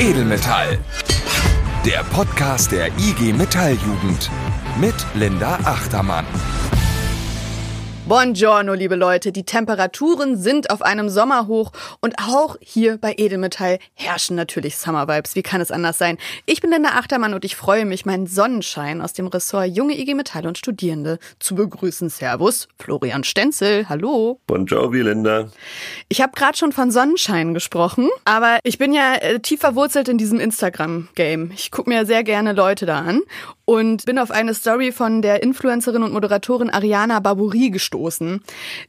Edelmetall. Der Podcast der IG Metalljugend mit Linda Achtermann. Buongiorno, liebe Leute. Die Temperaturen sind auf einem Sommerhoch und auch hier bei Edelmetall herrschen natürlich Summer Vibes. Wie kann es anders sein? Ich bin Linda Achtermann und ich freue mich, meinen Sonnenschein aus dem Ressort junge IG Metall und Studierende zu begrüßen. Servus, Florian Stenzel. Hallo. Buongiorno, Linda. Ich habe gerade schon von Sonnenschein gesprochen, aber ich bin ja äh, tief verwurzelt in diesem Instagram-Game. Ich gucke mir sehr gerne Leute da an und bin auf eine Story von der Influencerin und Moderatorin Ariana Barbouri gestoßen,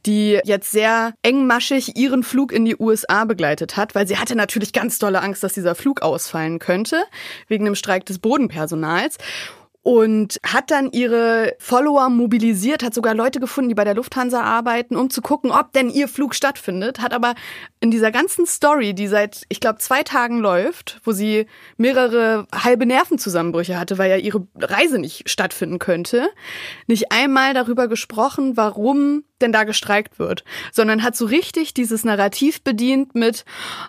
die jetzt sehr engmaschig ihren Flug in die USA begleitet hat, weil sie hatte natürlich ganz dolle Angst, dass dieser Flug ausfallen könnte, wegen dem Streik des Bodenpersonals und hat dann ihre Follower mobilisiert, hat sogar Leute gefunden, die bei der Lufthansa arbeiten, um zu gucken, ob denn ihr Flug stattfindet, hat aber in dieser ganzen Story, die seit, ich glaube, zwei Tagen läuft, wo sie mehrere halbe Nervenzusammenbrüche hatte, weil ja ihre Reise nicht stattfinden könnte, nicht einmal darüber gesprochen, warum denn da gestreikt wird, sondern hat so richtig dieses Narrativ bedient mit,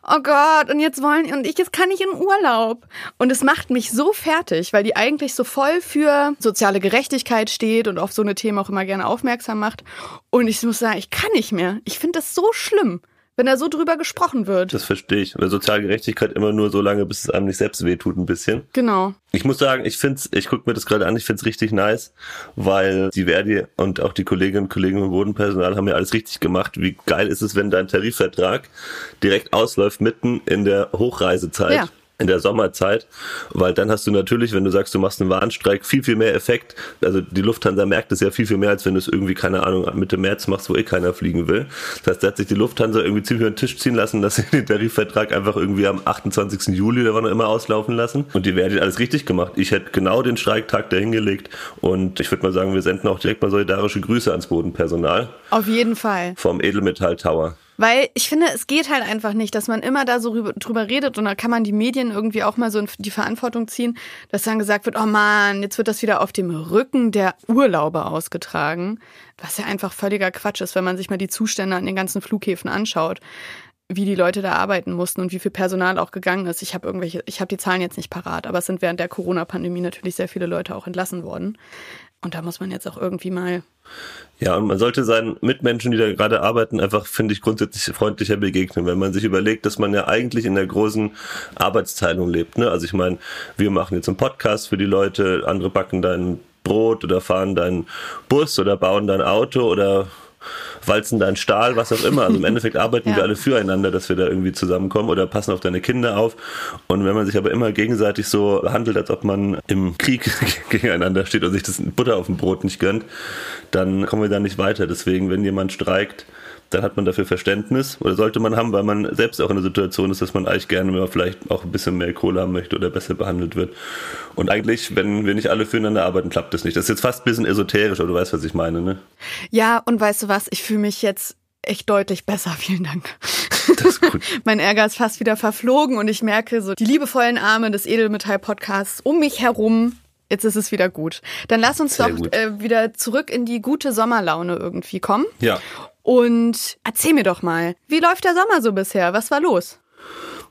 oh Gott, und jetzt wollen, und ich, jetzt kann ich in Urlaub. Und es macht mich so fertig, weil die eigentlich so voll für soziale Gerechtigkeit steht und auf so eine Themen auch immer gerne aufmerksam macht. Und ich muss sagen, ich kann nicht mehr. Ich finde das so schlimm wenn da so drüber gesprochen wird. Das verstehe ich. Weil Sozialgerechtigkeit immer nur so lange, bis es einem nicht selbst wehtut, ein bisschen. Genau. Ich muss sagen, ich find's, ich gucke mir das gerade an, ich find's richtig nice, weil die Verdi und auch die Kolleginnen und Kollegen im Bodenpersonal haben ja alles richtig gemacht. Wie geil ist es, wenn dein Tarifvertrag direkt ausläuft mitten in der Hochreisezeit? Ja in der Sommerzeit, weil dann hast du natürlich, wenn du sagst, du machst einen Warnstreik, viel, viel mehr Effekt. Also die Lufthansa merkt es ja viel, viel mehr, als wenn du es irgendwie, keine Ahnung, Mitte März machst, wo eh keiner fliegen will. Das heißt, da hat sich die Lufthansa irgendwie ziemlich über den Tisch ziehen lassen, dass sie den Tarifvertrag einfach irgendwie am 28. Juli, der war noch immer auslaufen lassen. Und die werden alles richtig gemacht. Ich hätte genau den Streiktag dahingelegt und ich würde mal sagen, wir senden auch direkt mal solidarische Grüße ans Bodenpersonal. Auf jeden Fall. Vom Edelmetall Tower. Weil ich finde, es geht halt einfach nicht, dass man immer da so drüber redet und da kann man die Medien irgendwie auch mal so in die Verantwortung ziehen, dass dann gesagt wird, oh man, jetzt wird das wieder auf dem Rücken der Urlauber ausgetragen. Was ja einfach völliger Quatsch ist, wenn man sich mal die Zustände an den ganzen Flughäfen anschaut wie die Leute da arbeiten mussten und wie viel Personal auch gegangen ist. Ich habe irgendwelche, ich habe die Zahlen jetzt nicht parat, aber es sind während der Corona-Pandemie natürlich sehr viele Leute auch entlassen worden. Und da muss man jetzt auch irgendwie mal. Ja, und man sollte seinen Mitmenschen, die da gerade arbeiten, einfach, finde ich, grundsätzlich freundlicher begegnen, wenn man sich überlegt, dass man ja eigentlich in der großen Arbeitsteilung lebt. Ne? Also ich meine, wir machen jetzt einen Podcast für die Leute, andere backen dein Brot oder fahren deinen Bus oder bauen dein Auto oder walzen dein Stahl, was auch immer. Also im Endeffekt arbeiten ja. wir alle füreinander, dass wir da irgendwie zusammenkommen oder passen auf deine Kinder auf. Und wenn man sich aber immer gegenseitig so handelt, als ob man im Krieg gegeneinander steht und sich das Butter auf dem Brot nicht gönnt, dann kommen wir da nicht weiter. Deswegen, wenn jemand streikt, dann hat man dafür Verständnis oder sollte man haben, weil man selbst auch in der Situation ist, dass man eigentlich gerne mal vielleicht auch ein bisschen mehr Kohle haben möchte oder besser behandelt wird. Und eigentlich, wenn wir nicht alle füreinander arbeiten, klappt das nicht. Das ist jetzt fast ein bisschen esoterisch, aber du weißt, was ich meine, ne? Ja, und weißt du was, ich fühle mich jetzt echt deutlich besser. Vielen Dank. Das ist gut. mein Ärger ist fast wieder verflogen und ich merke so die liebevollen Arme des Edelmetall-Podcasts um mich herum. Jetzt ist es wieder gut. Dann lass uns Sehr doch äh, wieder zurück in die gute Sommerlaune irgendwie kommen. Ja. Und erzähl mir doch mal, wie läuft der Sommer so bisher? Was war los?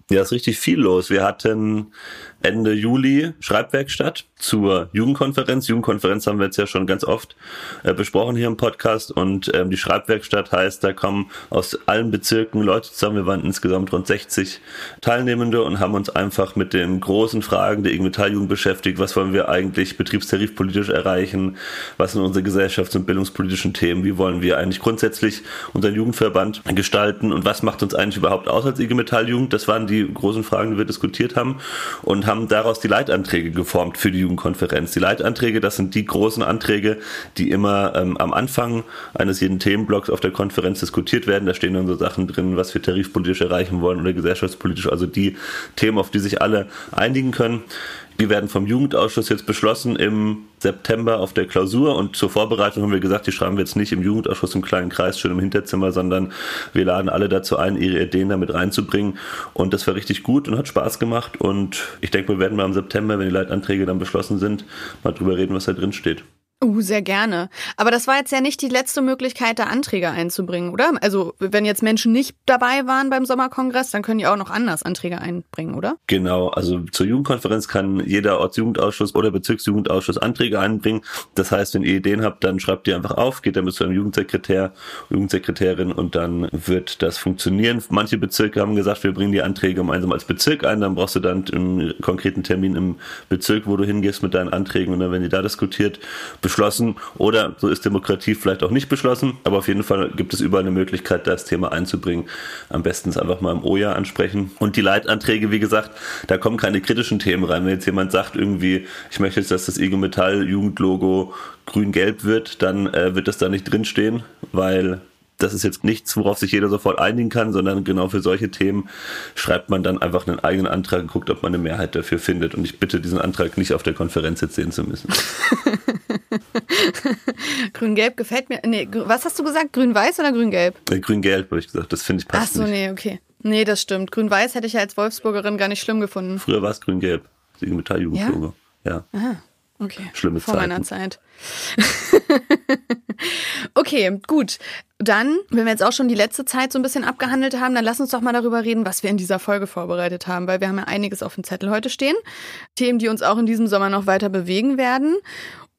Ja, ist richtig viel los. Wir hatten Ende Juli Schreibwerkstatt zur Jugendkonferenz. Jugendkonferenz haben wir jetzt ja schon ganz oft äh, besprochen hier im Podcast und ähm, die Schreibwerkstatt heißt, da kommen aus allen Bezirken Leute zusammen. Wir waren insgesamt rund 60 Teilnehmende und haben uns einfach mit den großen Fragen der IG Metall-Jugend beschäftigt. Was wollen wir eigentlich betriebstarifpolitisch erreichen? Was sind unsere gesellschafts- und bildungspolitischen Themen? Wie wollen wir eigentlich grundsätzlich unseren Jugendverband gestalten? Und was macht uns eigentlich überhaupt aus als IG Metall-Jugend? Das waren die großen Fragen, die wir diskutiert haben und haben daraus die Leitanträge geformt für die Jugendkonferenz. Die Leitanträge, das sind die großen Anträge, die immer ähm, am Anfang eines jeden Themenblocks auf der Konferenz diskutiert werden. Da stehen dann so Sachen drin, was wir tarifpolitisch erreichen wollen oder gesellschaftspolitisch, also die Themen, auf die sich alle einigen können. Die werden vom Jugendausschuss jetzt beschlossen im September auf der Klausur und zur Vorbereitung haben wir gesagt, die schreiben wir jetzt nicht im Jugendausschuss im kleinen Kreis, schön im Hinterzimmer, sondern wir laden alle dazu ein, ihre Ideen damit reinzubringen und das war richtig gut und hat Spaß gemacht und ich denke, wir werden mal im September, wenn die Leitanträge dann beschlossen sind, mal drüber reden, was da drin steht. Uh, sehr gerne. Aber das war jetzt ja nicht die letzte Möglichkeit, da Anträge einzubringen, oder? Also, wenn jetzt Menschen nicht dabei waren beim Sommerkongress, dann können die auch noch anders Anträge einbringen, oder? Genau, also zur Jugendkonferenz kann jeder Ortsjugendausschuss oder Bezirksjugendausschuss Anträge einbringen. Das heißt, wenn ihr Ideen habt, dann schreibt die einfach auf, geht damit zu einem Jugendsekretär, Jugendsekretärin und dann wird das funktionieren. Manche Bezirke haben gesagt, wir bringen die Anträge gemeinsam als Bezirk ein, dann brauchst du dann einen konkreten Termin im Bezirk, wo du hingehst mit deinen Anträgen und dann werden die da diskutiert beschlossen oder so ist Demokratie vielleicht auch nicht beschlossen, aber auf jeden Fall gibt es überall eine Möglichkeit, das Thema einzubringen. Am besten einfach mal im OJA ansprechen. Und die Leitanträge, wie gesagt, da kommen keine kritischen Themen rein. Wenn jetzt jemand sagt irgendwie, ich möchte jetzt, dass das IG Metall Jugendlogo grün-gelb wird, dann äh, wird das da nicht drinstehen, weil das ist jetzt nichts, worauf sich jeder sofort einigen kann, sondern genau für solche Themen schreibt man dann einfach einen eigenen Antrag und guckt, ob man eine Mehrheit dafür findet. Und ich bitte diesen Antrag nicht auf der Konferenz jetzt sehen zu müssen. Grün-Gelb gefällt mir. Nee, was hast du gesagt? Grün-Weiß oder Grün-Gelb? Grün-Gelb, habe ich gesagt. Das finde ich passt Ach so, nicht. nee, okay. Nee, das stimmt. Grün-Weiß hätte ich ja als Wolfsburgerin gar nicht schlimm gefunden. Früher war es Grün-Gelb. Das IG Metall-Jugendlogo. Ja. ja. Aha. Okay. Schlimme Vor Zeiten. meiner Zeit. okay, gut. Dann, wenn wir jetzt auch schon die letzte Zeit so ein bisschen abgehandelt haben, dann lass uns doch mal darüber reden, was wir in dieser Folge vorbereitet haben, weil wir haben ja einiges auf dem Zettel heute stehen. Themen, die uns auch in diesem Sommer noch weiter bewegen werden.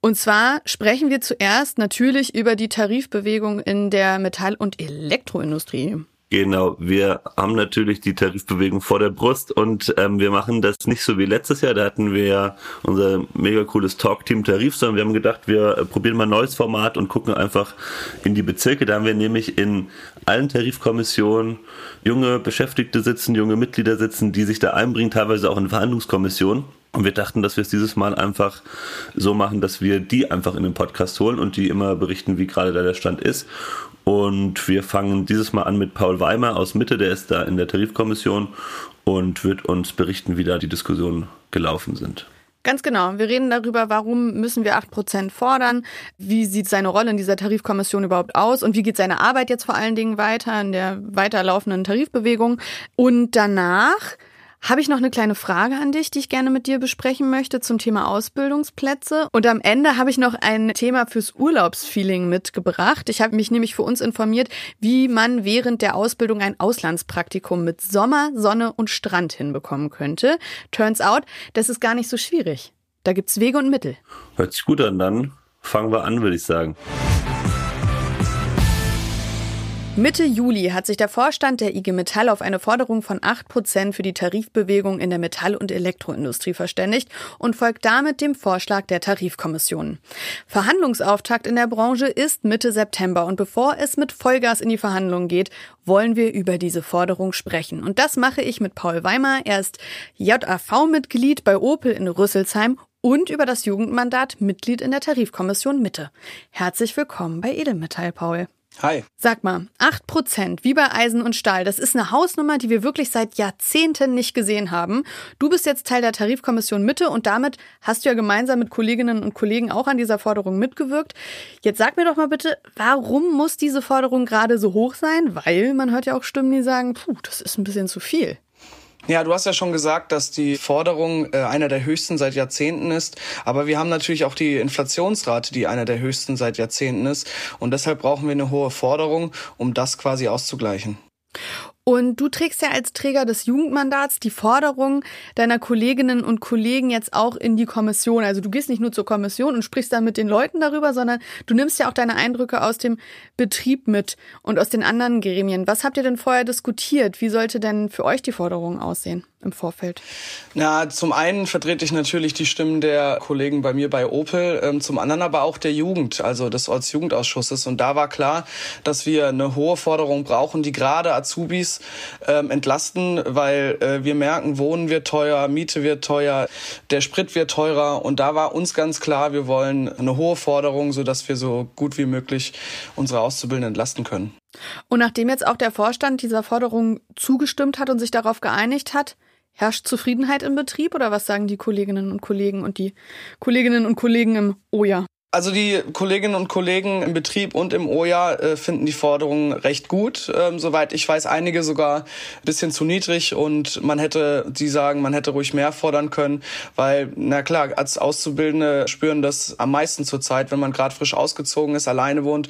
Und zwar sprechen wir zuerst natürlich über die Tarifbewegung in der Metall- und Elektroindustrie. Genau, wir haben natürlich die Tarifbewegung vor der Brust und ähm, wir machen das nicht so wie letztes Jahr. Da hatten wir ja unser mega cooles Talk-Team Tarif, sondern wir haben gedacht, wir äh, probieren mal ein neues Format und gucken einfach in die Bezirke. Da haben wir nämlich in allen Tarifkommissionen junge Beschäftigte sitzen, junge Mitglieder sitzen, die sich da einbringen, teilweise auch in Verhandlungskommissionen. Und wir dachten, dass wir es dieses Mal einfach so machen, dass wir die einfach in den Podcast holen und die immer berichten, wie gerade da der Stand ist. Und wir fangen dieses Mal an mit Paul Weimer aus Mitte, der ist da in der Tarifkommission und wird uns berichten, wie da die Diskussionen gelaufen sind. Ganz genau. Wir reden darüber, warum müssen wir 8% fordern, wie sieht seine Rolle in dieser Tarifkommission überhaupt aus und wie geht seine Arbeit jetzt vor allen Dingen weiter in der weiterlaufenden Tarifbewegung. Und danach habe ich noch eine kleine Frage an dich, die ich gerne mit dir besprechen möchte zum Thema Ausbildungsplätze. Und am Ende habe ich noch ein Thema fürs Urlaubsfeeling mitgebracht. Ich habe mich nämlich für uns informiert, wie man während der Ausbildung ein Auslandspraktikum mit Sommer, Sonne und Strand hinbekommen könnte. Turns out, das ist gar nicht so schwierig. Da gibt's Wege und Mittel. Hört sich gut an, dann fangen wir an, würde ich sagen. Mitte Juli hat sich der Vorstand der IG Metall auf eine Forderung von 8 Prozent für die Tarifbewegung in der Metall- und Elektroindustrie verständigt und folgt damit dem Vorschlag der Tarifkommission. Verhandlungsauftakt in der Branche ist Mitte September und bevor es mit Vollgas in die Verhandlungen geht, wollen wir über diese Forderung sprechen. Und das mache ich mit Paul Weimer. Er ist JAV-Mitglied bei Opel in Rüsselsheim und über das Jugendmandat Mitglied in der Tarifkommission Mitte. Herzlich willkommen bei Edelmetall, Paul. Hi. Sag mal, 8 Prozent, wie bei Eisen und Stahl, das ist eine Hausnummer, die wir wirklich seit Jahrzehnten nicht gesehen haben. Du bist jetzt Teil der Tarifkommission Mitte und damit hast du ja gemeinsam mit Kolleginnen und Kollegen auch an dieser Forderung mitgewirkt. Jetzt sag mir doch mal bitte, warum muss diese Forderung gerade so hoch sein? Weil man hört ja auch Stimmen, die sagen, puh, das ist ein bisschen zu viel. Ja, du hast ja schon gesagt, dass die Forderung äh, einer der höchsten seit Jahrzehnten ist. Aber wir haben natürlich auch die Inflationsrate, die einer der höchsten seit Jahrzehnten ist. Und deshalb brauchen wir eine hohe Forderung, um das quasi auszugleichen. Und du trägst ja als Träger des Jugendmandats die Forderung deiner Kolleginnen und Kollegen jetzt auch in die Kommission. Also du gehst nicht nur zur Kommission und sprichst dann mit den Leuten darüber, sondern du nimmst ja auch deine Eindrücke aus dem Betrieb mit und aus den anderen Gremien. Was habt ihr denn vorher diskutiert? Wie sollte denn für euch die Forderung aussehen im Vorfeld? Na, zum einen vertrete ich natürlich die Stimmen der Kollegen bei mir bei Opel, ähm, zum anderen aber auch der Jugend, also des Ortsjugendausschusses. Und da war klar, dass wir eine hohe Forderung brauchen, die gerade Azubis ähm, entlasten, weil äh, wir merken, Wohnen wird teuer, Miete wird teuer, der Sprit wird teurer. Und da war uns ganz klar, wir wollen eine hohe Forderung, sodass wir so gut wie möglich unsere Auszubildenden entlasten können. Und nachdem jetzt auch der Vorstand dieser Forderung zugestimmt hat und sich darauf geeinigt hat, herrscht Zufriedenheit im Betrieb oder was sagen die Kolleginnen und Kollegen und die Kolleginnen und Kollegen im OJA? Also die Kolleginnen und Kollegen im Betrieb und im OJA äh, finden die Forderungen recht gut. Ähm, soweit ich weiß, einige sogar ein bisschen zu niedrig und man hätte, die sagen, man hätte ruhig mehr fordern können, weil, na klar, als Auszubildende spüren das am meisten zurzeit, wenn man gerade frisch ausgezogen ist, alleine wohnt,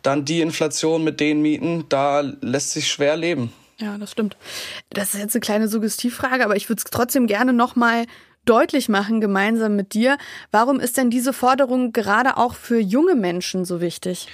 dann die Inflation mit den Mieten, da lässt sich schwer leben. Ja, das stimmt. Das ist jetzt eine kleine Suggestivfrage, aber ich würde es trotzdem gerne nochmal deutlich machen, gemeinsam mit dir. Warum ist denn diese Forderung gerade auch für junge Menschen so wichtig?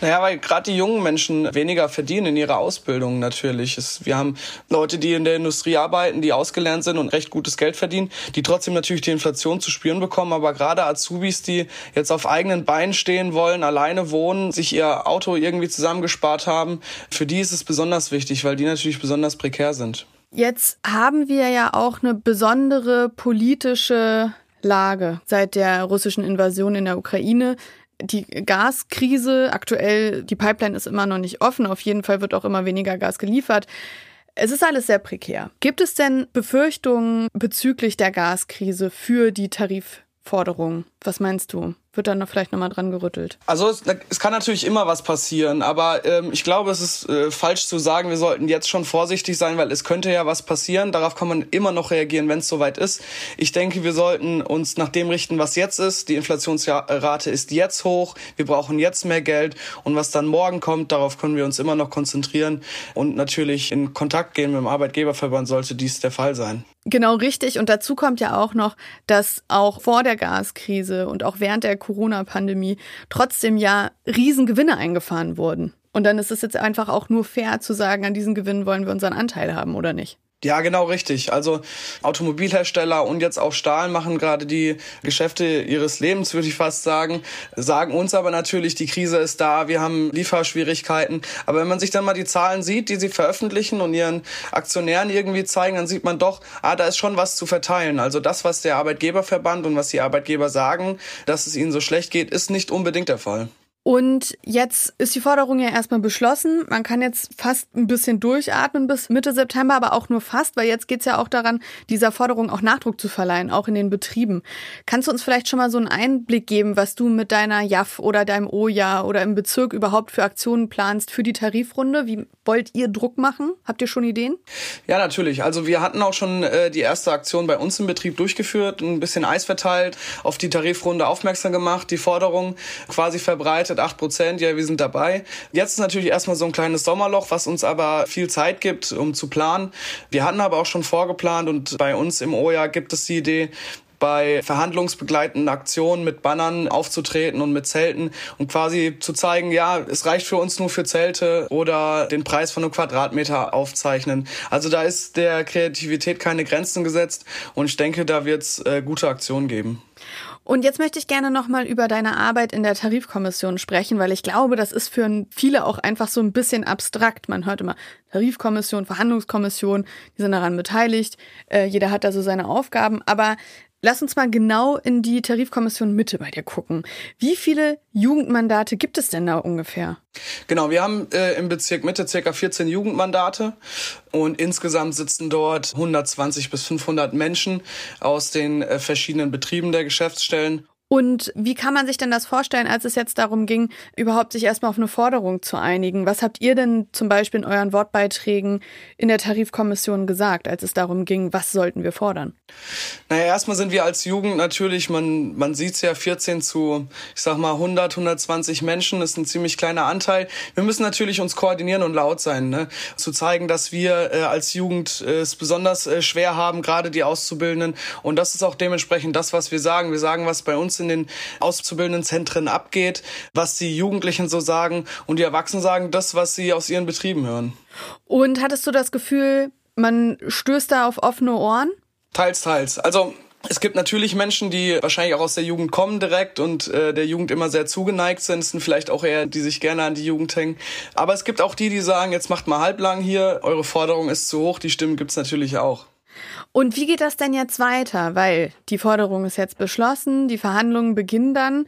Naja, weil gerade die jungen Menschen weniger verdienen in ihrer Ausbildung natürlich. Wir haben Leute, die in der Industrie arbeiten, die ausgelernt sind und recht gutes Geld verdienen, die trotzdem natürlich die Inflation zu spüren bekommen. Aber gerade Azubis, die jetzt auf eigenen Beinen stehen wollen, alleine wohnen, sich ihr Auto irgendwie zusammengespart haben, für die ist es besonders wichtig, weil die natürlich besonders prekär sind. Jetzt haben wir ja auch eine besondere politische Lage seit der russischen Invasion in der Ukraine. Die Gaskrise, aktuell, die Pipeline ist immer noch nicht offen, auf jeden Fall wird auch immer weniger Gas geliefert. Es ist alles sehr prekär. Gibt es denn Befürchtungen bezüglich der Gaskrise für die Tarifforderungen? Was meinst du? Wird dann vielleicht nochmal dran gerüttelt. Also es, es, kann natürlich immer was passieren, aber ähm, ich glaube, es ist äh, falsch zu sagen, wir sollten jetzt schon vorsichtig sein, weil es könnte ja was passieren. Darauf kann man immer noch reagieren, wenn es soweit ist. Ich denke, wir sollten uns nach dem richten, was jetzt ist. Die Inflationsrate ist jetzt hoch. Wir brauchen jetzt mehr Geld und was dann morgen kommt, darauf können wir uns immer noch konzentrieren und natürlich in Kontakt gehen mit dem Arbeitgeberverband, sollte dies der Fall sein. Genau richtig. Und dazu kommt ja auch noch, dass auch vor der Gaskrise und auch während der Corona-Pandemie trotzdem ja Riesengewinne eingefahren wurden. Und dann ist es jetzt einfach auch nur fair zu sagen, an diesen Gewinnen wollen wir unseren Anteil haben oder nicht. Ja, genau richtig. Also Automobilhersteller und jetzt auch Stahl machen gerade die Geschäfte ihres Lebens, würde ich fast sagen, sagen uns aber natürlich, die Krise ist da, wir haben Lieferschwierigkeiten. Aber wenn man sich dann mal die Zahlen sieht, die sie veröffentlichen und ihren Aktionären irgendwie zeigen, dann sieht man doch, ah, da ist schon was zu verteilen. Also das, was der Arbeitgeberverband und was die Arbeitgeber sagen, dass es ihnen so schlecht geht, ist nicht unbedingt der Fall. Und jetzt ist die Forderung ja erstmal beschlossen. Man kann jetzt fast ein bisschen durchatmen bis Mitte September, aber auch nur fast, weil jetzt geht's ja auch daran, dieser Forderung auch Nachdruck zu verleihen, auch in den Betrieben. Kannst du uns vielleicht schon mal so einen Einblick geben, was du mit deiner JAF oder deinem OJA oder im Bezirk überhaupt für Aktionen planst für die Tarifrunde? Wie wollt ihr Druck machen? Habt ihr schon Ideen? Ja, natürlich. Also wir hatten auch schon äh, die erste Aktion bei uns im Betrieb durchgeführt, ein bisschen Eis verteilt, auf die Tarifrunde aufmerksam gemacht, die Forderung quasi verbreitet 8 Prozent, ja, wir sind dabei. Jetzt ist natürlich erstmal so ein kleines Sommerloch, was uns aber viel Zeit gibt, um zu planen. Wir hatten aber auch schon vorgeplant und bei uns im OJA gibt es die Idee, bei verhandlungsbegleitenden Aktionen mit Bannern aufzutreten und mit Zelten und quasi zu zeigen, ja, es reicht für uns nur für Zelte oder den Preis von einem Quadratmeter aufzeichnen. Also da ist der Kreativität keine Grenzen gesetzt und ich denke, da wird es äh, gute Aktionen geben. Und jetzt möchte ich gerne nochmal über deine Arbeit in der Tarifkommission sprechen, weil ich glaube, das ist für viele auch einfach so ein bisschen abstrakt. Man hört immer Tarifkommission, Verhandlungskommission, die sind daran beteiligt. Äh, jeder hat da so seine Aufgaben. Aber Lass uns mal genau in die Tarifkommission Mitte bei dir gucken. Wie viele Jugendmandate gibt es denn da ungefähr? Genau, wir haben äh, im Bezirk Mitte circa 14 Jugendmandate und insgesamt sitzen dort 120 bis 500 Menschen aus den äh, verschiedenen Betrieben der Geschäftsstellen und wie kann man sich denn das vorstellen, als es jetzt darum ging, überhaupt sich erstmal auf eine Forderung zu einigen? Was habt ihr denn zum Beispiel in euren Wortbeiträgen in der Tarifkommission gesagt, als es darum ging, was sollten wir fordern? Naja, erstmal sind wir als Jugend natürlich, man, man sieht es ja, 14 zu, ich sag mal, 100, 120 Menschen, ist ein ziemlich kleiner Anteil. Wir müssen natürlich uns koordinieren und laut sein, ne? zu zeigen, dass wir äh, als Jugend äh, es besonders äh, schwer haben, gerade die Auszubildenden. Und das ist auch dementsprechend das, was wir sagen. Wir sagen, was bei uns uns in den auszubildenden Zentren abgeht, was die Jugendlichen so sagen und die Erwachsenen sagen das, was sie aus ihren Betrieben hören. Und hattest du das Gefühl, man stößt da auf offene Ohren? Teils, teils. Also es gibt natürlich Menschen, die wahrscheinlich auch aus der Jugend kommen direkt und äh, der Jugend immer sehr zugeneigt sind. Es sind vielleicht auch eher, die sich gerne an die Jugend hängen. Aber es gibt auch die, die sagen, jetzt macht mal halblang hier, eure Forderung ist zu hoch. Die Stimmen gibt's natürlich auch. Und wie geht das denn jetzt weiter? Weil die Forderung ist jetzt beschlossen, die Verhandlungen beginnen dann.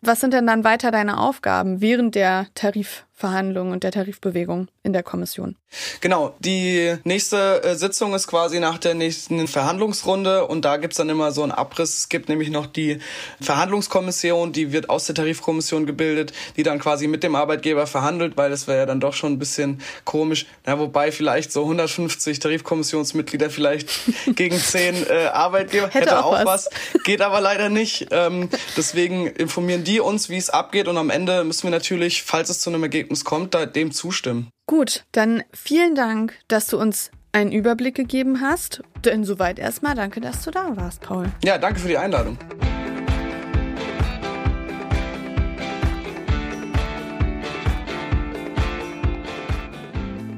Was sind denn dann weiter deine Aufgaben während der Tarif Tarifverhandlungen und der Tarifbewegung in der Kommission. Genau, die nächste äh, Sitzung ist quasi nach der nächsten Verhandlungsrunde und da gibt's dann immer so einen Abriss. Es gibt nämlich noch die Verhandlungskommission, die wird aus der Tarifkommission gebildet, die dann quasi mit dem Arbeitgeber verhandelt, weil das wäre ja dann doch schon ein bisschen komisch. Na, wobei vielleicht so 150 Tarifkommissionsmitglieder vielleicht gegen 10 äh, Arbeitgeber hätte, hätte auch, auch was. was. Geht aber leider nicht. Ähm, deswegen informieren die uns, wie es abgeht und am Ende müssen wir natürlich, falls es zu einem Ergebnis kommt, da dem zustimmen. Gut, dann vielen Dank, dass du uns einen Überblick gegeben hast. Denn soweit erstmal danke, dass du da warst, Paul. Ja, danke für die Einladung.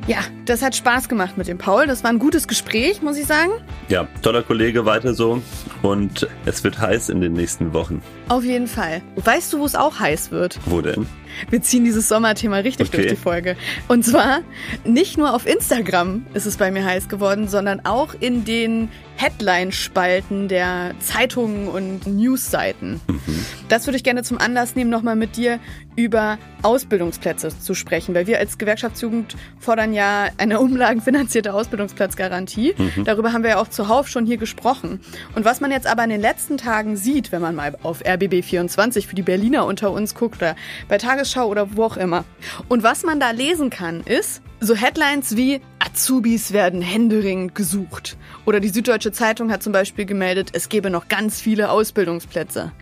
Ja, das hat Spaß gemacht mit dem Paul. Das war ein gutes Gespräch, muss ich sagen. Ja, toller Kollege, weiter so. Und es wird heiß in den nächsten Wochen. Auf jeden Fall. Weißt du, wo es auch heiß wird? Wo denn? Wir ziehen dieses Sommerthema richtig okay. durch die Folge. Und zwar nicht nur auf Instagram ist es bei mir heiß geworden, sondern auch in den Headline-Spalten der Zeitungen und Newsseiten. Mhm. Das würde ich gerne zum Anlass nehmen, nochmal mit dir über Ausbildungsplätze zu sprechen, weil wir als Gewerkschaftsjugend fordern ja eine umlagenfinanzierte Ausbildungsplatzgarantie. Mhm. Darüber haben wir ja auch zuhauf schon hier gesprochen. Und was man jetzt aber in den letzten Tagen sieht, wenn man mal auf RBB24 für die Berliner unter uns guckt oder bei Tagesschau oder wo auch immer. Und was man da lesen kann, ist so Headlines wie Azubis werden händeringend gesucht. Oder die Süddeutsche Zeitung hat zum Beispiel gemeldet, es gebe noch ganz viele Ausbildungsplätze.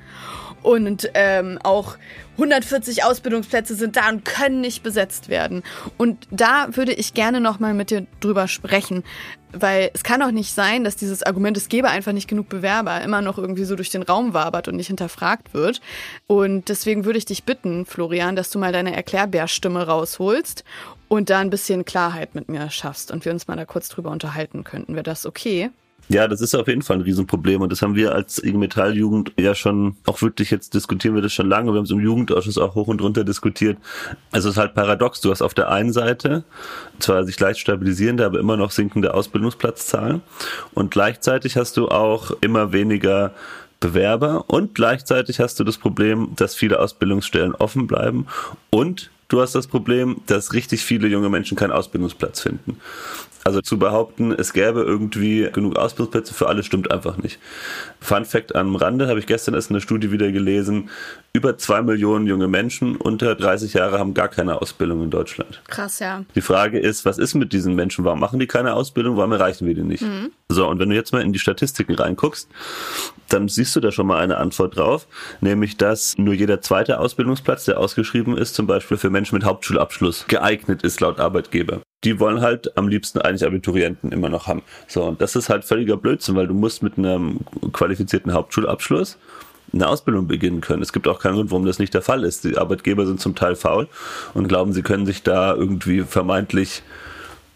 Und ähm, auch 140 Ausbildungsplätze sind da und können nicht besetzt werden. Und da würde ich gerne nochmal mit dir drüber sprechen. Weil es kann doch nicht sein, dass dieses Argument, es gäbe einfach nicht genug Bewerber, immer noch irgendwie so durch den Raum wabert und nicht hinterfragt wird. Und deswegen würde ich dich bitten, Florian, dass du mal deine Erklärbärstimme rausholst und da ein bisschen Klarheit mit mir schaffst und wir uns mal da kurz drüber unterhalten könnten. Wäre das okay? Ja, das ist auf jeden Fall ein Riesenproblem und das haben wir als IG Metall Jugend ja schon auch wirklich jetzt diskutieren wir das schon lange. Wir haben es im Jugendausschuss auch hoch und runter diskutiert. Also es ist halt paradox. Du hast auf der einen Seite zwar sich leicht stabilisierende, aber immer noch sinkende Ausbildungsplatzzahlen und gleichzeitig hast du auch immer weniger Bewerber und gleichzeitig hast du das Problem, dass viele Ausbildungsstellen offen bleiben und Du hast das Problem, dass richtig viele junge Menschen keinen Ausbildungsplatz finden. Also zu behaupten, es gäbe irgendwie genug Ausbildungsplätze für alle, stimmt einfach nicht. Fun Fact am Rande habe ich gestern erst eine Studie wieder gelesen. Über zwei Millionen junge Menschen unter 30 Jahre haben gar keine Ausbildung in Deutschland. Krass, ja. Die Frage ist, was ist mit diesen Menschen? Warum machen die keine Ausbildung? Warum erreichen wir die nicht? Mhm. So, und wenn du jetzt mal in die Statistiken reinguckst, dann siehst du da schon mal eine Antwort drauf, nämlich dass nur jeder zweite Ausbildungsplatz, der ausgeschrieben ist, zum Beispiel für Menschen mit Hauptschulabschluss, geeignet ist laut Arbeitgeber die wollen halt am liebsten eigentlich Abiturienten immer noch haben. So, und das ist halt völliger Blödsinn, weil du musst mit einem qualifizierten Hauptschulabschluss eine Ausbildung beginnen können. Es gibt auch keinen Grund, warum das nicht der Fall ist. Die Arbeitgeber sind zum Teil faul und glauben, sie können sich da irgendwie vermeintlich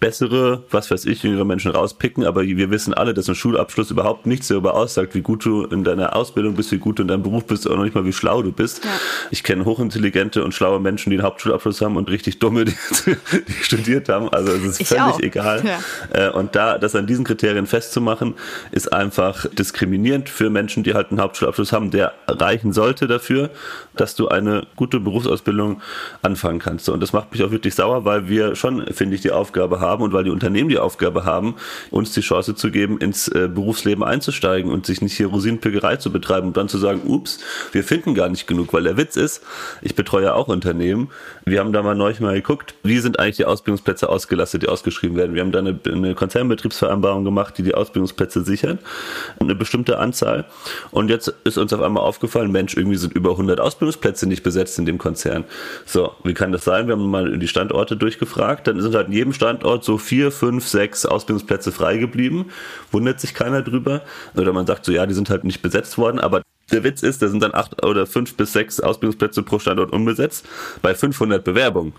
bessere, was weiß ich, jüngere Menschen rauspicken, aber wir wissen alle, dass ein Schulabschluss überhaupt nichts darüber aussagt, wie gut du in deiner Ausbildung bist, wie gut du in deinem Beruf bist, oder noch nicht mal, wie schlau du bist. Ja. Ich kenne hochintelligente und schlaue Menschen, die einen Hauptschulabschluss haben und richtig dumme, die, die studiert haben. Also es ist ich völlig auch. egal. Ja. Äh, und da, das an diesen Kriterien festzumachen, ist einfach diskriminierend für Menschen, die halt einen Hauptschulabschluss haben, der reichen sollte dafür, dass du eine gute Berufsausbildung anfangen kannst. Und das macht mich auch wirklich sauer, weil wir schon, finde ich, die Aufgabe haben, haben und weil die Unternehmen die Aufgabe haben, uns die Chance zu geben, ins äh, Berufsleben einzusteigen und sich nicht hier Rosinenpickerei zu betreiben und dann zu sagen, ups, wir finden gar nicht genug, weil der Witz ist, ich betreue auch Unternehmen. Wir haben da mal neulich mal geguckt, wie sind eigentlich die Ausbildungsplätze ausgelastet, die ausgeschrieben werden. Wir haben da eine, eine Konzernbetriebsvereinbarung gemacht, die die Ausbildungsplätze sichern, eine bestimmte Anzahl. Und jetzt ist uns auf einmal aufgefallen, Mensch, irgendwie sind über 100 Ausbildungsplätze nicht besetzt in dem Konzern. So, wie kann das sein? Wir haben mal die Standorte durchgefragt, dann sind halt in jedem Standort dort so vier, fünf, sechs Ausbildungsplätze frei geblieben. Wundert sich keiner drüber. Oder man sagt so, ja, die sind halt nicht besetzt worden, aber der Witz ist, da sind dann acht oder fünf bis sechs Ausbildungsplätze pro Standort unbesetzt bei 500 Bewerbungen.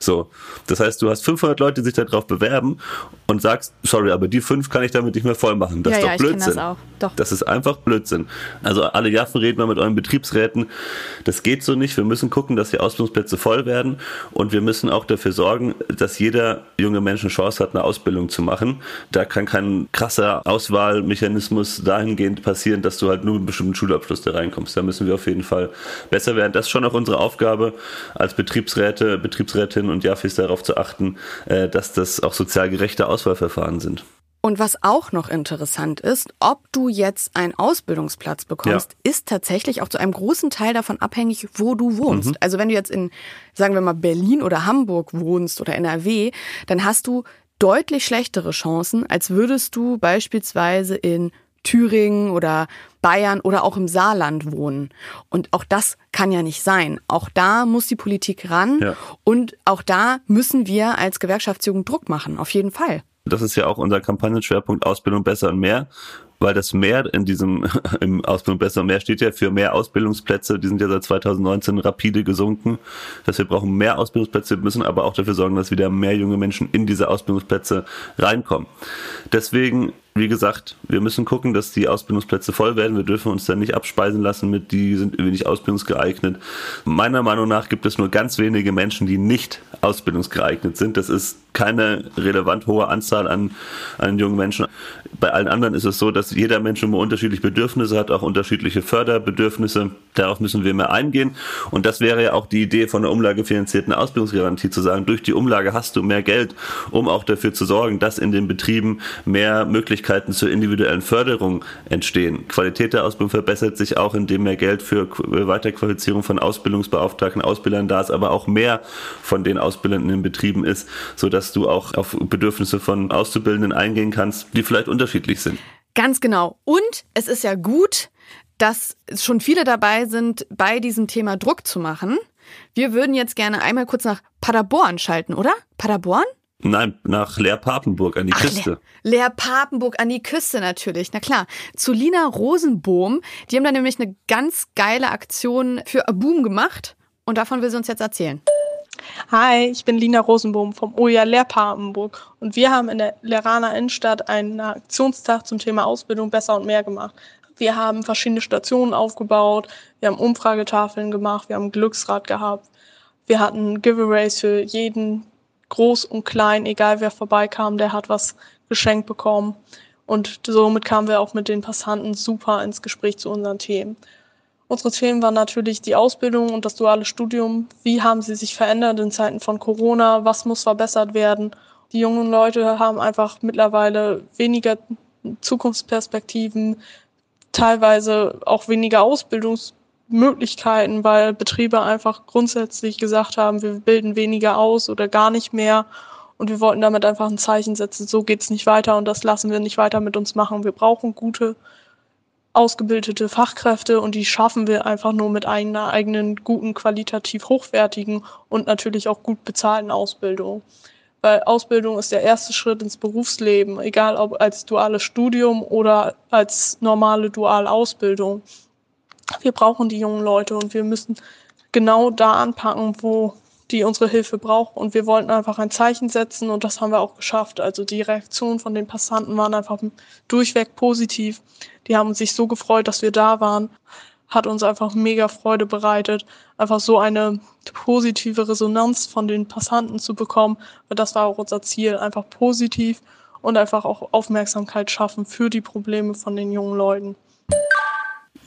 So, das heißt, du hast 500 Leute, die sich darauf bewerben und sagst, sorry, aber die fünf kann ich damit nicht mehr voll machen. Das ja, ist doch ja, Blödsinn. das, auch. Doch. das ist einfach Blödsinn. Also alle Jaffen reden wir mit euren Betriebsräten. Das geht so nicht. Wir müssen gucken, dass die Ausbildungsplätze voll werden und wir müssen auch dafür sorgen, dass jeder junge Mensch eine Chance hat, eine Ausbildung zu machen. Da kann kein krasser Auswahlmechanismus dahingehend passieren, dass du halt nur mit einem bestimmten Schulabschluss da reinkommst. Da müssen wir auf jeden Fall besser werden. Das ist schon auch unsere Aufgabe als Betriebsräte, Betriebsrätinnen und Jaffis darauf zu achten, äh, dass das auch sozial gerechte Auswahlverfahren sind. Und was auch noch interessant ist, ob du jetzt einen Ausbildungsplatz bekommst, Ja. ist tatsächlich auch zu einem großen Teil davon abhängig, wo du wohnst. Mhm. Also wenn du jetzt in, sagen wir mal, Berlin oder Hamburg wohnst oder NRW, dann hast du deutlich schlechtere Chancen, als würdest du beispielsweise in Thüringen oder Bayern oder auch im Saarland wohnen. Und auch das kann ja nicht sein. Auch da muss die Politik ran Ja. und auch da müssen wir als Gewerkschaftsjugend Druck machen, auf jeden Fall. Das ist ja auch unser Kampagnenschwerpunkt Ausbildung besser und mehr, weil das mehr in diesem im Ausbildung besser mehr steht ja für mehr Ausbildungsplätze. Die sind ja seit 2019 rapide gesunken. Das heißt, wir brauchen mehr Ausbildungsplätze, müssen aber auch dafür sorgen, dass wieder mehr junge Menschen in diese Ausbildungsplätze reinkommen. Deswegen wie gesagt, wir müssen gucken, dass die Ausbildungsplätze voll werden. Wir dürfen uns dann nicht abspeisen lassen mit, die sind nicht ausbildungsgeeignet. Meiner Meinung nach gibt es nur ganz wenige Menschen, die nicht ausbildungsgeeignet sind. Das ist keine relevant hohe Anzahl an, an jungen Menschen. Bei allen anderen ist es so, dass jeder Mensch immer unterschiedliche Bedürfnisse hat, auch unterschiedliche Förderbedürfnisse. Darauf müssen wir mehr eingehen. Und das wäre ja auch die Idee von der umlagefinanzierten Ausbildungsgarantie zu sagen, durch die Umlage hast du mehr Geld, um auch dafür zu sorgen, dass in den Betrieben mehr Möglichkeiten zur individuellen Förderung entstehen. Qualität der Ausbildung verbessert sich auch, indem mehr Geld für Qu- Weiterqualifizierung von Ausbildungsbeauftragten, Ausbildern da ist, aber auch mehr von den Ausbildern in den Betrieben ist, sodass du auch auf Bedürfnisse von Auszubildenden eingehen kannst, die vielleicht unterschiedlich sind. Ganz genau. Und es ist ja gut, dass schon viele dabei sind, bei diesem Thema Druck zu machen. Wir würden jetzt gerne einmal kurz nach Paderborn schalten, oder? Paderborn? Nein, nach Leer-Papenburg an die Küste. Leer, Leer Papenburg an die Küste natürlich, na klar. Zu Lina Rosenbohm, die haben da nämlich eine ganz geile Aktion für Aboom gemacht und davon will sie uns jetzt erzählen. Hi, ich bin Lina Rosenbohm vom OJA Lehrpapenburg und wir haben in der Leraner Innenstadt einen Aktionstag zum Thema Ausbildung besser und mehr gemacht. Wir haben verschiedene Stationen aufgebaut, wir haben Umfragetafeln gemacht, wir haben ein Glücksrad gehabt, wir hatten Giveaways für jeden, groß und klein, egal wer vorbeikam, der hat was geschenkt bekommen. Und somit kamen wir auch mit den Passanten super ins Gespräch zu unseren Themen. Unsere Themen waren natürlich die Ausbildung und das duale Studium. Wie haben sie sich verändert in Zeiten von Corona? Was muss verbessert werden? Die jungen Leute haben einfach mittlerweile weniger Zukunftsperspektiven, teilweise auch weniger Ausbildungsmöglichkeiten, weil Betriebe einfach grundsätzlich gesagt haben, wir bilden weniger aus oder gar nicht mehr. Und wir wollten damit einfach ein Zeichen setzen, so geht's nicht weiter und das lassen wir nicht weiter mit uns machen. Wir brauchen gute ausgebildete Fachkräfte und die schaffen wir einfach nur mit einer eigenen guten, qualitativ hochwertigen und natürlich auch gut bezahlten Ausbildung. Weil Ausbildung ist der erste Schritt ins Berufsleben, egal ob als duales Studium oder als normale duale Ausbildung. Wir brauchen die jungen Leute und wir müssen genau da anpacken, wo die unsere Hilfe brauchen. Und wir wollten einfach ein Zeichen setzen und das haben wir auch geschafft. Also die Reaktionen von den Passanten waren einfach durchweg positiv. Die haben sich so gefreut, dass wir da waren. Hat uns einfach mega Freude bereitet, einfach so eine positive Resonanz von den Passanten zu bekommen. Das war auch unser Ziel, einfach positiv und einfach auch Aufmerksamkeit schaffen für die Probleme von den jungen Leuten.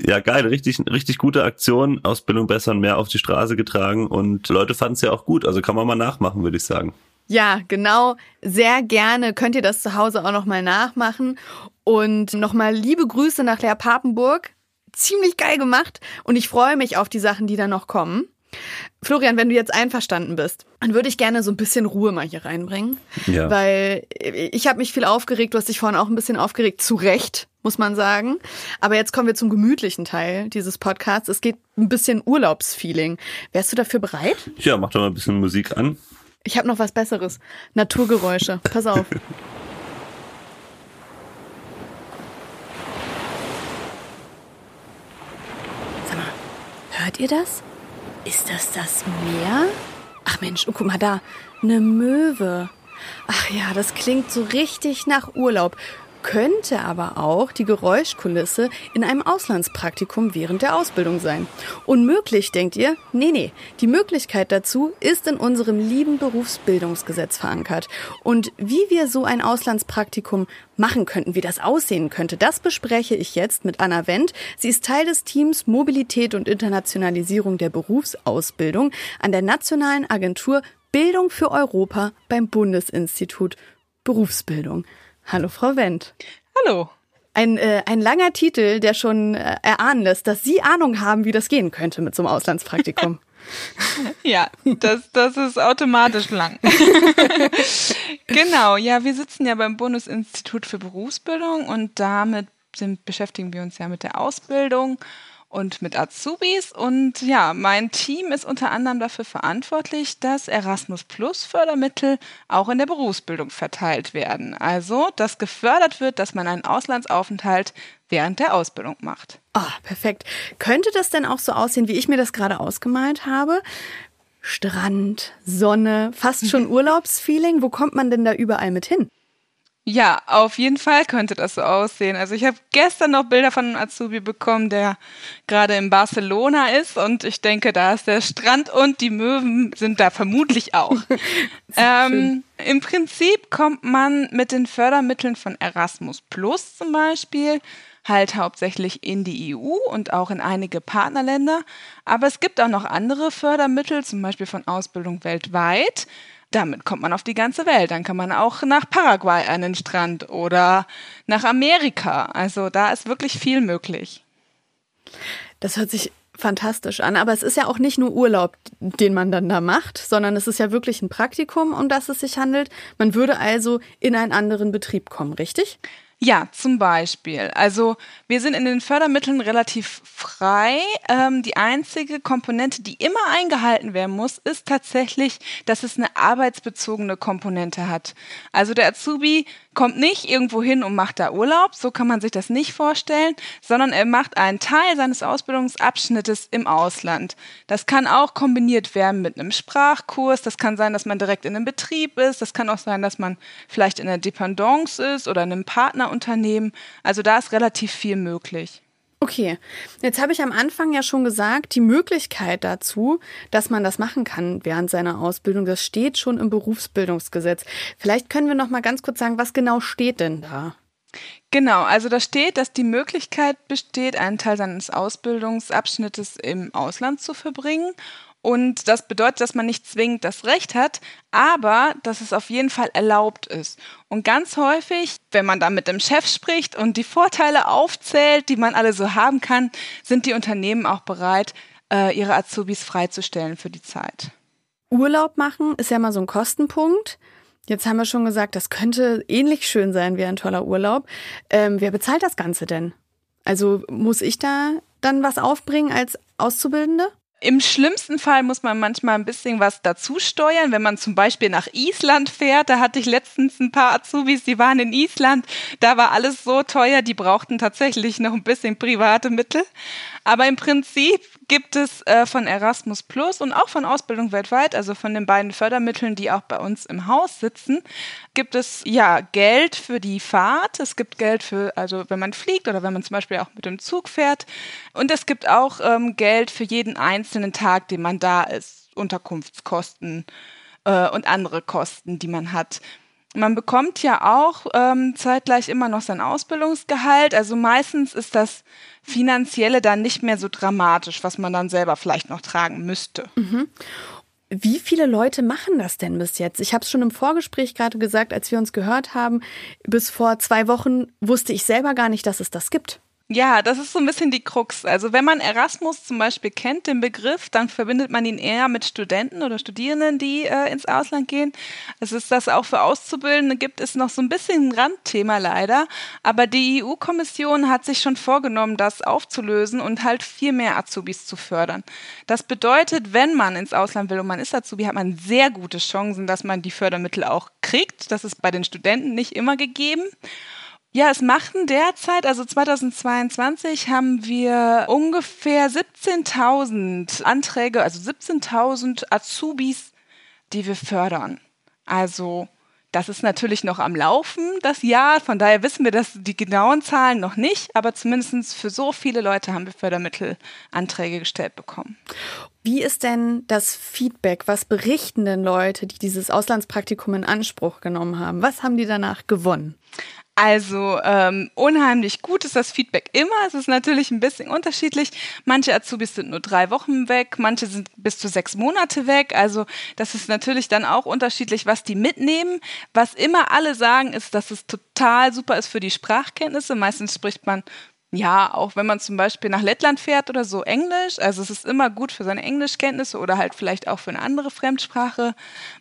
Ja, geil, richtig, richtig gute Aktion, Ausbildung besser und mehr auf die Straße getragen und Leute fanden es ja auch gut, also kann man mal nachmachen, würde ich sagen. Ja, genau. Sehr gerne könnt ihr das zu Hause auch nochmal nachmachen. Und nochmal liebe Grüße nach Leer Papenburg. Ziemlich geil gemacht. Und ich freue mich auf die Sachen, die da noch kommen. Florian, wenn du jetzt einverstanden bist, dann würde ich gerne so ein bisschen Ruhe mal hier reinbringen. Ja. Weil ich habe mich viel aufgeregt, du hast dich vorhin auch ein bisschen aufgeregt, zu Recht, muss man sagen. Aber jetzt kommen wir zum gemütlichen Teil dieses Podcasts. Es geht ein bisschen Urlaubsfeeling. Wärst du dafür bereit? Ja, mach doch mal ein bisschen Musik an. Ich habe noch was Besseres. Naturgeräusche. Pass auf. Sag mal, hört ihr das? Ist das das Meer? Ach Mensch, oh, guck mal da, eine Möwe. Ach ja, das klingt so richtig nach Urlaub könnte aber auch die Geräuschkulisse in einem Auslandspraktikum während der Ausbildung sein. Unmöglich, denkt ihr? Nee, nee. Die Möglichkeit dazu ist in unserem lieben Berufsbildungsgesetz verankert. Und wie wir so ein Auslandspraktikum machen könnten, wie das aussehen könnte, das bespreche ich jetzt mit Anna Wendt. Sie ist Teil des Teams Mobilität und Internationalisierung der Berufsausbildung an der Nationalen Agentur Bildung für Europa beim Bundesinstitut Berufsbildung. Hallo, Frau Wendt. Hallo. Ein, äh, ein langer Titel, der schon äh, erahnen lässt, dass Sie Ahnung haben, wie das gehen könnte mit so einem Auslandspraktikum. ja, das, das ist automatisch lang. genau, ja, wir sitzen ja beim Bundesinstitut für Berufsbildung und damit sind, beschäftigen wir uns ja mit der Ausbildung und mit Azubis. Und ja, mein Team ist unter anderem dafür verantwortlich, dass Erasmus Plus Fördermittel auch in der Berufsbildung verteilt werden. Also, dass gefördert wird, dass man einen Auslandsaufenthalt während der Ausbildung macht. Ah, oh, perfekt. Könnte das denn auch so aussehen, wie ich mir das gerade ausgemalt habe? Strand, Sonne, fast schon Urlaubsfeeling. Wo kommt man denn da überall mit hin? Ja, auf jeden Fall könnte das so aussehen. Also ich habe gestern noch Bilder von einem Azubi bekommen, der gerade in Barcelona ist und ich denke, da ist der Strand und die Möwen sind da vermutlich auch. ähm, Im Prinzip kommt man mit den Fördermitteln von Erasmus Plus zum Beispiel halt hauptsächlich in die EU und auch in einige Partnerländer. Aber es gibt auch noch andere Fördermittel, zum Beispiel von Ausbildung weltweit. Damit kommt man auf die ganze Welt. Dann kann man auch nach Paraguay an den Strand oder nach Amerika. Also da ist wirklich viel möglich. Das hört sich fantastisch an. Aber es ist ja auch nicht nur Urlaub, den man dann da macht, sondern es ist ja wirklich ein Praktikum, um das es sich handelt. Man würde also in einen anderen Betrieb kommen, richtig? Ja, zum Beispiel. Also wir sind in den Fördermitteln relativ frei. Ähm, die einzige Komponente, die immer eingehalten werden muss, ist tatsächlich, dass es eine arbeitsbezogene Komponente hat. Also der Azubi kommt nicht irgendwo hin und macht da Urlaub, so kann man sich das nicht vorstellen, sondern er macht einen Teil seines Ausbildungsabschnittes im Ausland. Das kann auch kombiniert werden mit einem Sprachkurs, das kann sein, dass man direkt in einem Betrieb ist, das kann auch sein, dass man vielleicht in einer Dependance ist oder in einem Partnerunternehmen. Also da ist relativ viel möglich. Okay, jetzt habe ich am Anfang ja schon gesagt, die Möglichkeit dazu, dass man das machen kann während seiner Ausbildung, das steht schon im Berufsbildungsgesetz. Vielleicht können wir noch mal ganz kurz sagen, was genau steht denn da? Genau, also da steht, dass die Möglichkeit besteht, einen Teil seines Ausbildungsabschnittes im Ausland zu verbringen und das bedeutet, dass man nicht zwingend das Recht hat, aber dass es auf jeden Fall erlaubt ist. Und ganz häufig, wenn man da mit dem Chef spricht und die Vorteile aufzählt, die man alle so haben kann, sind die Unternehmen auch bereit, äh, ihre Azubis freizustellen für die Zeit. Urlaub machen ist ja mal so ein Kostenpunkt. Jetzt haben wir schon gesagt, das könnte ähnlich schön sein wie ein toller Urlaub. Ähm, wer bezahlt das Ganze denn? Also muss ich da dann was aufbringen als Auszubildende? Im schlimmsten Fall muss man manchmal ein bisschen was dazu steuern, wenn man zum Beispiel nach Island fährt. Da hatte ich letztens ein paar Azubis, die waren in Island. Da war alles so teuer, die brauchten tatsächlich noch ein bisschen private Mittel. Aber im Prinzip gibt es äh, von Erasmus Plus und auch von Ausbildung weltweit, also von den beiden Fördermitteln, die auch bei uns im Haus sitzen, gibt es ja Geld für die Fahrt. Es gibt Geld für, also wenn man fliegt oder wenn man zum Beispiel auch mit dem Zug fährt. Und es gibt auch ähm, Geld für jeden einzelnen Tag, den man da ist. Unterkunftskosten äh, und andere Kosten, die man hat. Man bekommt ja auch ähm, zeitgleich immer noch sein Ausbildungsgehalt. Also meistens ist das Finanzielle dann nicht mehr so dramatisch, was man dann selber vielleicht noch tragen müsste. Mhm. Wie viele Leute machen das denn bis jetzt? Ich habe es schon im Vorgespräch gerade gesagt, als wir uns gehört haben. Bis vor zwei Wochen wusste ich selber gar nicht, dass es das gibt. Ja, das ist so ein bisschen die Krux. Also wenn man Erasmus zum Beispiel kennt, den Begriff, dann verbindet man ihn eher mit Studenten oder Studierenden, die äh, ins Ausland gehen. Es ist das auch für Auszubildende gibt es noch so ein bisschen ein Randthema leider. Aber die EU-Kommission hat sich schon vorgenommen, das aufzulösen und halt viel mehr Azubis zu fördern. Das bedeutet, wenn man ins Ausland will und man ist Azubi, hat man sehr gute Chancen, dass man die Fördermittel auch kriegt. Das ist bei den Studenten nicht immer gegeben. Ja, es machten derzeit, also 2022 haben wir ungefähr 17.000 Anträge, also 17.000 Azubis die wir fördern. Also das ist natürlich noch am Laufen, das Jahr. Von daher wissen wir das, die genauen Zahlen noch nicht. Aber zumindest für so viele Leute haben wir Fördermittelanträge gestellt bekommen. Wie ist denn das Feedback? Was berichten denn Leute, die dieses Auslandspraktikum in Anspruch genommen haben? Was haben die danach gewonnen? Also ähm, unheimlich gut ist das Feedback immer. Es ist natürlich ein bisschen unterschiedlich. Manche Azubis sind nur drei Wochen weg, manche sind bis zu sechs Monate weg. Also das ist natürlich dann auch unterschiedlich, was die mitnehmen. Was immer alle sagen, ist, dass es total super ist für die Sprachkenntnisse. Meistens spricht man ja, auch wenn man zum Beispiel nach Lettland fährt oder so Englisch, also es ist immer gut für seine Englischkenntnisse oder halt vielleicht auch für eine andere Fremdsprache.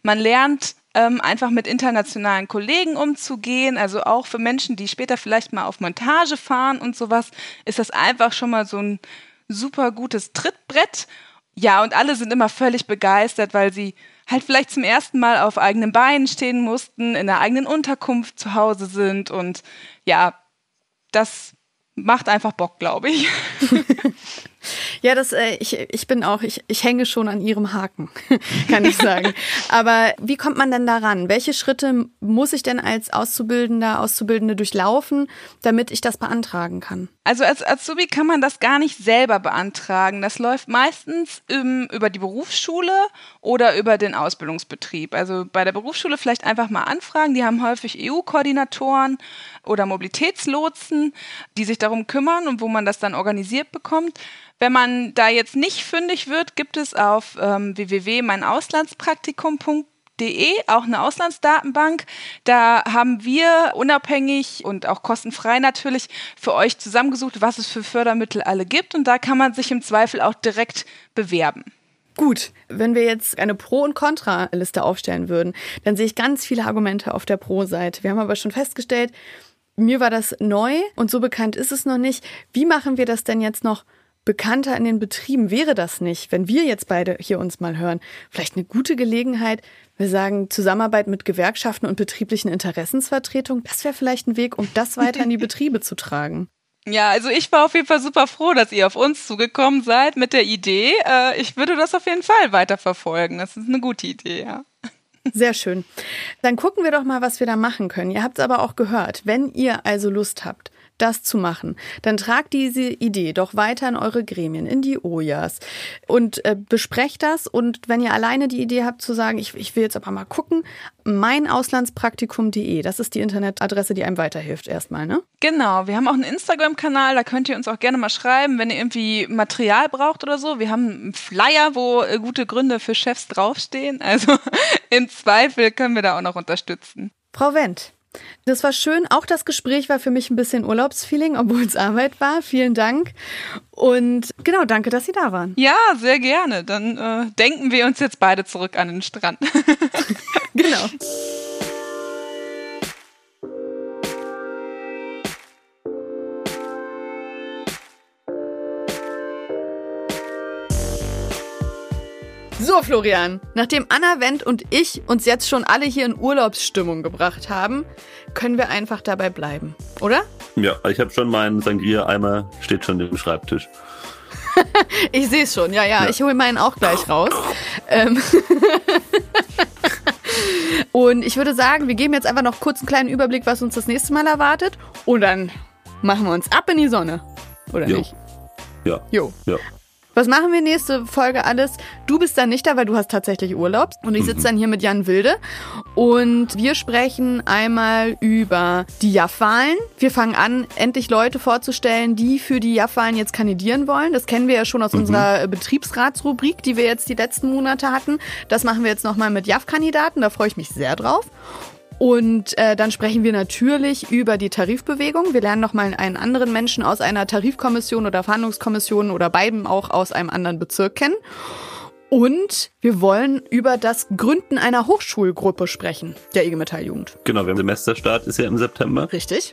Man lernt ähm, einfach mit internationalen Kollegen umzugehen. Also auch für Menschen, die später vielleicht mal auf Montage fahren und sowas, ist das einfach schon mal so ein super gutes Trittbrett. Ja, und alle sind immer völlig begeistert, weil sie halt vielleicht zum ersten Mal auf eigenen Beinen stehen mussten, in der eigenen Unterkunft zu Hause sind und ja, das macht einfach Bock, glaube ich. Ja, das, äh, ich, ich bin auch, ich, ich hänge schon an ihrem Haken, kann ich sagen. Aber wie kommt man denn daran? Welche Schritte muss ich denn als Auszubildender, Auszubildende durchlaufen, damit ich das beantragen kann? Also als Azubi kann man das gar nicht selber beantragen. Das läuft meistens im, über die Berufsschule oder über den Ausbildungsbetrieb. Also bei der Berufsschule vielleicht einfach mal anfragen. Die haben häufig EU-Koordinatoren oder Mobilitätslotsen, die sich darum kümmern und wo man das dann organisiert bekommt. Wenn man da jetzt nicht fündig wird, gibt es auf ähm, www.meinauslandspraktikum.de auch eine Auslandsdatenbank. Da haben wir unabhängig und auch kostenfrei natürlich für euch zusammengesucht, was es für Fördermittel alle gibt. Und da kann man sich im Zweifel auch direkt bewerben. Gut, wenn wir jetzt eine Pro- und Kontra-Liste aufstellen würden, dann sehe ich ganz viele Argumente auf der Pro-Seite. Wir haben aber schon festgestellt, mir war das neu und so bekannt ist es noch nicht. Wie machen wir das denn jetzt noch bekannter in den Betrieben? Wäre das nicht, wenn wir jetzt beide hier uns mal hören, vielleicht eine gute Gelegenheit? Wir sagen Zusammenarbeit mit Gewerkschaften und betrieblichen Interessensvertretungen. Das wäre vielleicht ein Weg, um das weiter in die Betriebe zu tragen. Ja, also ich war auf jeden Fall super froh, dass ihr auf uns zugekommen seid mit der Idee. Äh, ich würde das auf jeden Fall weiterverfolgen. Das ist eine gute Idee, ja. Sehr schön. Dann gucken wir doch mal, was wir da machen können. Ihr habt es aber auch gehört. Wenn ihr also Lust habt, das zu machen, dann tragt diese Idee doch weiter in eure Gremien, in die OJAs und äh, besprecht das. Und wenn ihr alleine die Idee habt zu sagen, ich, ich will jetzt aber mal gucken, meinauslandspraktikum.de, das ist die Internetadresse, die einem weiterhilft erstmal, ne? Genau, wir haben auch einen Instagram-Kanal, da könnt ihr uns auch gerne mal schreiben, wenn ihr irgendwie Material braucht oder so. Wir haben einen Flyer, wo äh, gute Gründe für Chefs draufstehen. Also im Zweifel können wir da auch noch unterstützen. Frau Wendt, das war schön. Auch das Gespräch war für mich ein bisschen Urlaubsfeeling, obwohl es Arbeit war. Vielen Dank. Und genau, danke, dass Sie da waren. Ja, sehr gerne. Dann äh, denken wir uns jetzt beide zurück an den Strand. genau. So, Florian, nachdem Anna Wendt und ich uns jetzt schon alle hier in Urlaubsstimmung gebracht haben, können wir einfach dabei bleiben, oder? Ja, ich habe schon meinen Sangria-Eimer, steht schon im Schreibtisch. ich sehe es schon, ja, ja, ja. Ich hole meinen auch gleich raus. Ähm und ich würde sagen, wir geben jetzt einfach noch kurz einen kleinen Überblick, was uns das nächste Mal erwartet. Und dann machen wir uns ab in die Sonne. Oder jo. nicht? Ja. Jo. Ja. Was machen wir nächste Folge alles? Du bist dann nicht da, weil du hast tatsächlich Urlaub. Und ich sitze mhm. dann hier mit Jan Wilde. Und wir sprechen einmal über die JAF-Wahlen. Wir fangen an, endlich Leute vorzustellen, die für die JAF-Wahlen jetzt kandidieren wollen. Das kennen wir ja schon aus mhm. unserer Betriebsratsrubrik, die wir jetzt die letzten Monate hatten. Das machen wir jetzt nochmal mit JAF-Kandidaten. Da freue ich mich sehr drauf. Und äh, dann sprechen wir natürlich über die Tarifbewegung. Wir lernen nochmal einen anderen Menschen aus einer Tarifkommission oder Verhandlungskommission oder beiden auch aus einem anderen Bezirk kennen. Und wir wollen über das Gründen einer Hochschulgruppe sprechen, der IG Metall Jugend. Genau, wir haben Semesterstart ist ja im September. Richtig.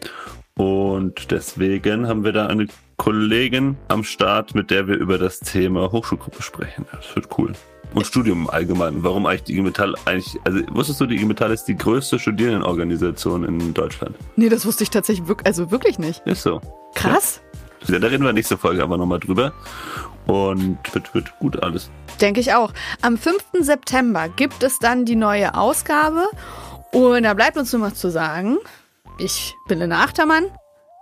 Und deswegen haben wir da eine Kollegin am Start, mit der wir über das Thema Hochschulgruppe sprechen. Das wird cool. Und Studium im Allgemeinen. Warum eigentlich die IG Metall eigentlich, also wusstest du, die IG Metall ist die größte Studierendenorganisation in Deutschland? Nee, das wusste ich tatsächlich wirklich, also wirklich nicht. Ist so. Krass. Ja. Da reden wir nächste Folge aber nochmal drüber. Und wird, wird gut alles. Denke ich auch. Am 5. September gibt es dann die neue Ausgabe. Und da bleibt uns nur noch zu sagen, ich bin Linda Achtermann.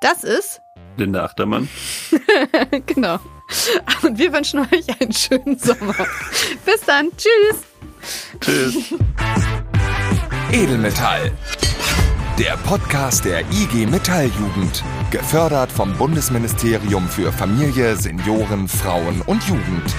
Das ist Linda Achtermann. genau. Und wir wünschen euch einen schönen Sommer. Bis dann. Tschüss. Tschüss. Edelmetall. Der Podcast der IG Metalljugend. Gefördert vom Bundesministerium für Familie, Senioren, Frauen und Jugend.